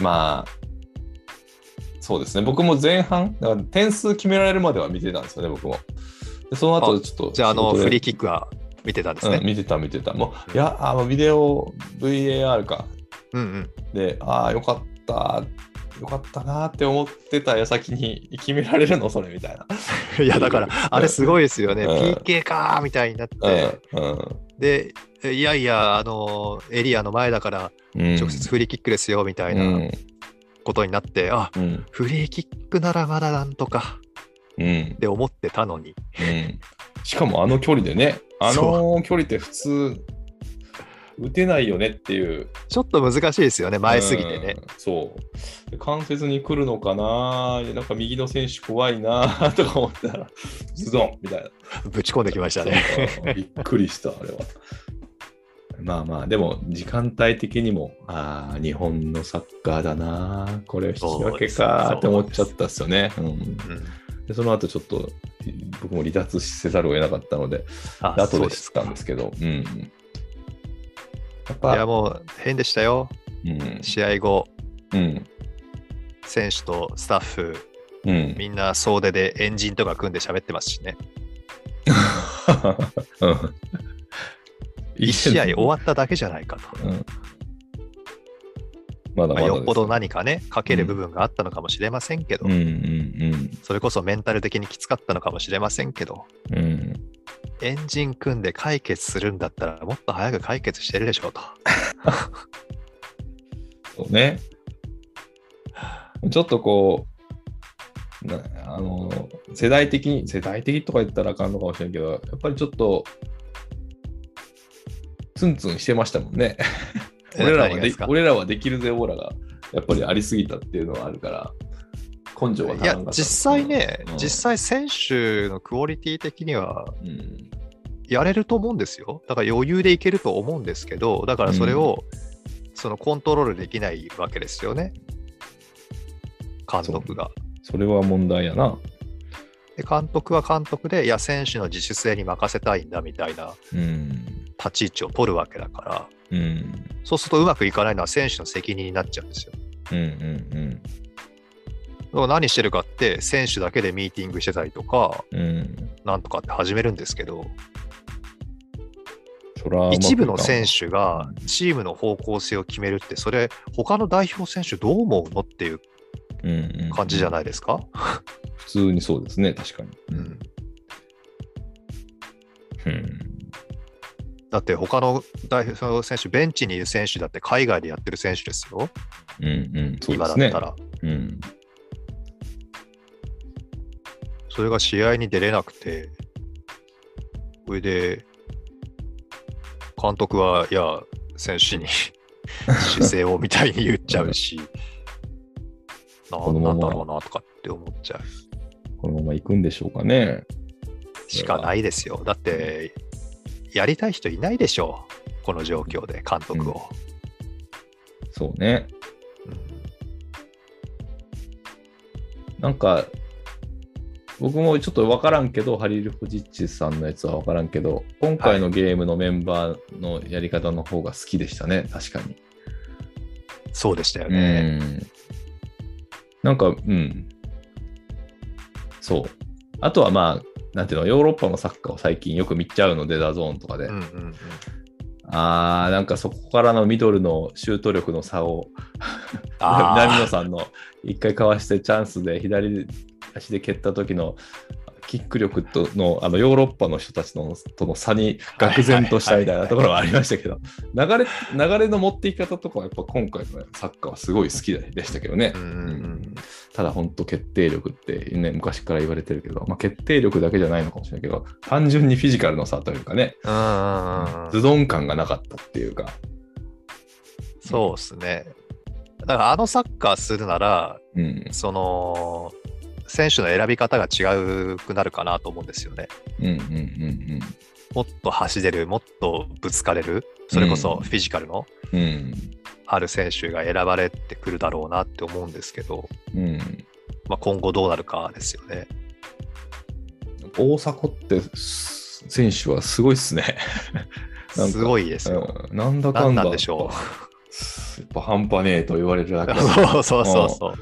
まあ、そうですね。僕も前半、だから点数決められるまでは見てたんですよね、僕も。でその後ちょっとじゃあ、あの、フリーキックは見てたんですね。うん、見てた見てた。もう、いや、あのビデオ VAR か。うんうん。で、ああ、よかった。よかったなって思ってた矢先に決められるの？それみたいな。いや、だから、あれすごいですよね。うん PK かーみたいになって、うん。で、いやいや、あの、エリアの前だから、うん。直接フリーキックですよ、みたいうんなことになって、あ、うん。フリーキックならまだなんとかうん。って思ってたのに。うん。しかもあの距離でね、あの距離って普通、打てないよねっていう。ちょっと難しいですよね、前すぎてねう。ん。そう。で関節に来るのかな？なんか右の選手怖いな とか思ったら、ズドンみたいな。ぶち込んできましたね。びっくりした、あれは。まあまあ、でも時間帯的にも、ああ、日本のサッカーだな、これ引き分けかって思っちゃったっすよね。うん、うんでその後ちょっと僕も離脱せざるを得なかったので、あで後そうで知ったんですけど、うん。やっいや、ぱ、もう変でしたよ。うん、試合後、うん、選手とスタッフ、うん。みんな総出でエンジンとか組んで喋ってますしね。うん1試合終わっただけじゃないかと。うんまだままあ、だですよっぽど何かね、かける部分があったのかもしれませんけど、うんうんそれこそメンタル的にきつかったのかもしれませんけど、うん。うんエンジン組んで解決するんだったら、もっと早く解決してるでしょうと。そうね。ちょっとこう、なあの、世代的に、世代的とか言ったらあかんのかもしれんけど、やっぱりちょっと、ツンツンしてましたもんね。え 俺らはで俺らはできるぜオーラが、やっぱりありすぎたっていうのはあるから、根性が足いや実際ね、うん実際選手のクオリティ的にはうんやれると思うんですよ。だから余裕でいけると思うんですけど、だからそれを、そのコントロールできないわけですよね。監督が。それは問題やな。で監督は監督で、いや、選手の自主性に任せたいんだみたいなうん。立ち位置を取るわけだから、うん。そうするとうまくいかないのは選手の責任になっちゃうんですよ。うんうんだから何してるかって、選手だけでミーティングしてたりとか、うん。うん。なんとかって始めるんですけど、一部の選手がチームの方向性を決めるって、それ、他の代表選手どう思うのっていううんうん感じじゃないですか？普通にそうですね、確かに。うんうん。だって他の代表選手、ベンチにいる選手だって海外でやってる選手ですよ、うんうん。そうですね今だった。ら。うん。それが試合に出れなくて、それで、監督は、いや、選手に 姿勢をみたいに言っちゃうし、な このままなんだろうなとかって思っちゃうこのまま行くんでしょうかね。しかないですよ。だって、やりたい人いないでしょう、この状況で監督を。そうね。うんなんか、僕もちょっと分からんけど、ハリルホジッチさんのやつは分からんけど、今回のゲームのメンバーのやり方の方が好きでしたね、確かに。そうでしたよね。ん。なんか、うん。そう。あとはまあ、なんていうの、ヨーロッパのサッカーを最近よく見ちゃうので、 DAZN とかで。うんうんうんあー、なんかそこからのミドルのシュート力の差を、南 野さんの一回かわしてチャンスで左足で蹴った時のキック力とのあのヨーロッパの人たちのとの差に愕然としたみたいなところはありましたけど、流れ流れの持っていき方とかはやっぱ今回のサッカーはすごい好きでしたけどね。うんうんうんただ本当決定力ってね、昔から言われてるけど、まあ、決定力だけじゃないのかもしれないけど、単純にフィジカルの差というかね、うんうんうんズドン感がなかったっていうか、そうですね。だからあのサッカーするなら、うん、その、選手の選び方が違うくなるかなと思うんですよね。うん、うん、うん、もっと走れる、もっとぶつかれる、それこそフィジカルのうん、うん、ある選手が選ばれてくるだろうなって思うんですけど、うん。まあ、今後どうなるかですよね。大迫って選手はすごいっすね。すごいですよ。うんなんだかんだ。何なんでしょやっぱ半端ねえと言われるだけで そうそうそうそう。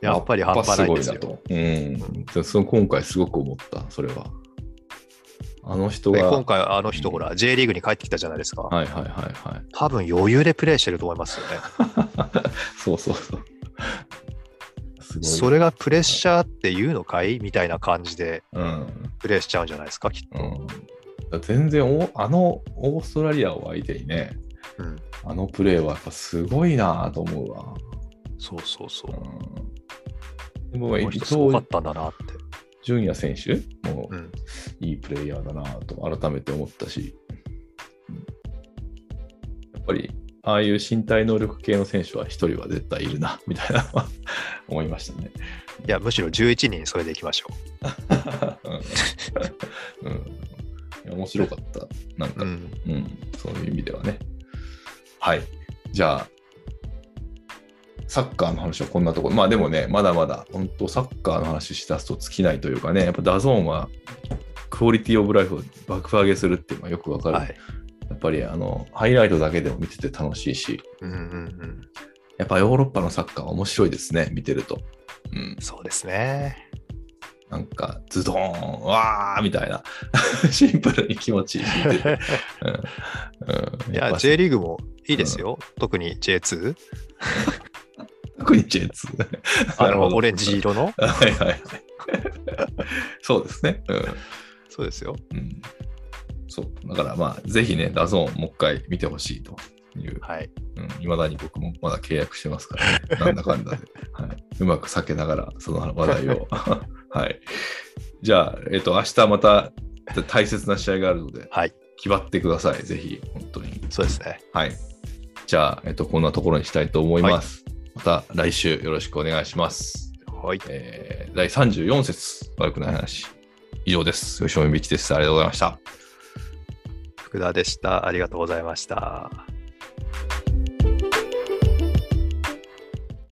やっぱり半端ないんですよ。うん。その今回すごく思った、それは。あの人が。で今回、あの人、ほら、J リーグに帰ってきたじゃないですか。はいはいはいはい。多分余裕でプレーしてると思いますよね。そうそうそう。それがプレッシャーっていうのかい？みたいな感じでうん。プレーしちゃうんじゃないですか、きっと。うん、全然お、あのオーストラリアを相手にね、うん、あのプレーはやっぱすごいなと思うわ。そうそうそうう。ん、でも、この伊人すごかっ藤たんだなって。純也選手？もうん、いいプレイヤーだなと改めて思ったし、うんやっぱりああいう身体能力系の選手は一人は絶対いるな みたいなのは 思いましたね。いや、むしろ11人それでいきましょうん うん面白かった。なんう。か、ううんん。そういう意味ではね。はい。じゃあ、サッカーの話はこんなところ。まあでもね、まだまだ、本当サッカーの話しだすと尽きないというかね、やっぱ DAZN は quality of life を爆上げするっていうのはよくわかる。はい。やっぱりあの、ハイライトだけでも見てて楽しいし、うんうんうん。やっぱヨーロッパのサッカーは面白いですね、見てると。うん。そうですね。なんか、ズドーン、わーみたいな、シンプルに気持ちいい うんうんいや、J リーグもいいですよ。特に J2。特に J2。あなるほどのオレンジ色の？はいはいはい。そうですね。そうですよ。うん。うん、そう。だからまあ、ぜひね、 DAZN もう一回見てほしいという。はい。うん。いまだに僕もまだ契約してますから、ね、なんだかんだで。はい。うまく避けながら、その話題を。はい。じゃあ、えっ、と、明日また大切な試合があるので、はい。決まってください。ぜひ、本当に。そうですね。はい。じゃあ、えっ、と、こんなところにしたいと思います。また来週よろしくお願いします。はい。えー第34節、悪くない話。以上です。吉野美希です。ありがとうございました。福田でした。ありがとうございました。